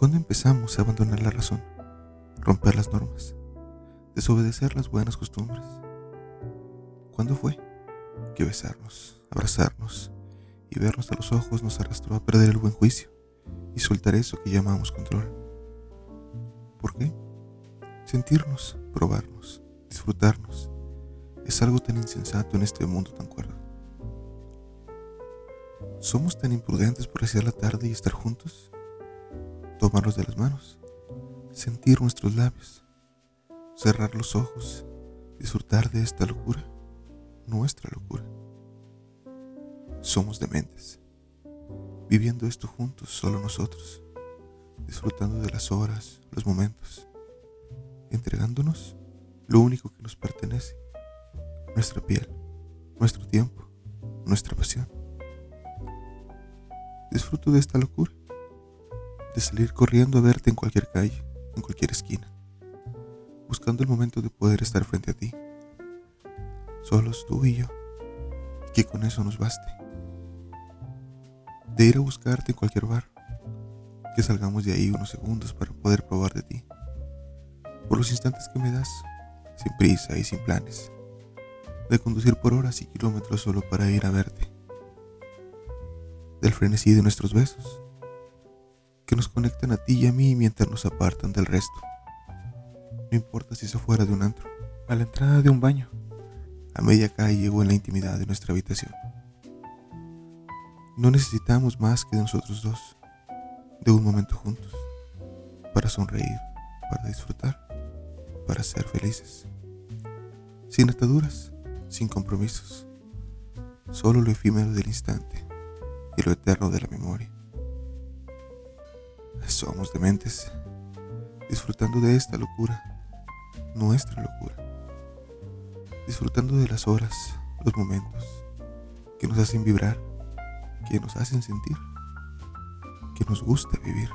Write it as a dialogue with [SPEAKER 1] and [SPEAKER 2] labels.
[SPEAKER 1] ¿Cuándo empezamos a abandonar la razón, romper las normas, desobedecer las buenas costumbres? ¿Cuándo fue que besarnos, abrazarnos y vernos a los ojos nos arrastró a perder el buen juicio y soltar eso que llamamos control? ¿Por qué? Sentirnos, probarnos, disfrutarnos, es algo tan insensato en este mundo tan cuerdo. ¿Somos tan imprudentes por hacer la tarde y estar juntos? Tomarnos de las manos, sentir nuestros labios, cerrar los ojos, disfrutar de esta locura, nuestra locura. Somos dementes, viviendo esto juntos, solo nosotros, disfrutando de las horas, los momentos, entregándonos lo único que nos pertenece, nuestra piel, nuestro tiempo, nuestra pasión. Disfruto de esta locura, de salir corriendo a verte en cualquier calle, en cualquier esquina, buscando el momento de poder estar frente a ti, solos tú y yo, y que con eso nos baste. De ir a buscarte en cualquier bar, que salgamos de ahí unos segundos para poder probar de ti, por los instantes que me das, sin prisa y sin planes, de conducir por horas y kilómetros solo para ir a verte del frenesí de nuestros besos, que nos conectan a ti y a mí mientras nos apartan del resto. No importa si se fuera de un antro, a la entrada de un baño, a media calle o en la intimidad de nuestra habitación. No necesitamos más que de nosotros dos, de un momento juntos, para sonreír, para disfrutar, para ser felices. Sin ataduras, sin compromisos, solo lo efímero del instante y lo eterno de la memoria. Somos dementes, disfrutando de esta locura, nuestra locura, disfrutando de las horas, los momentos que nos hacen vibrar, que nos hacen sentir, que nos gusta vivir.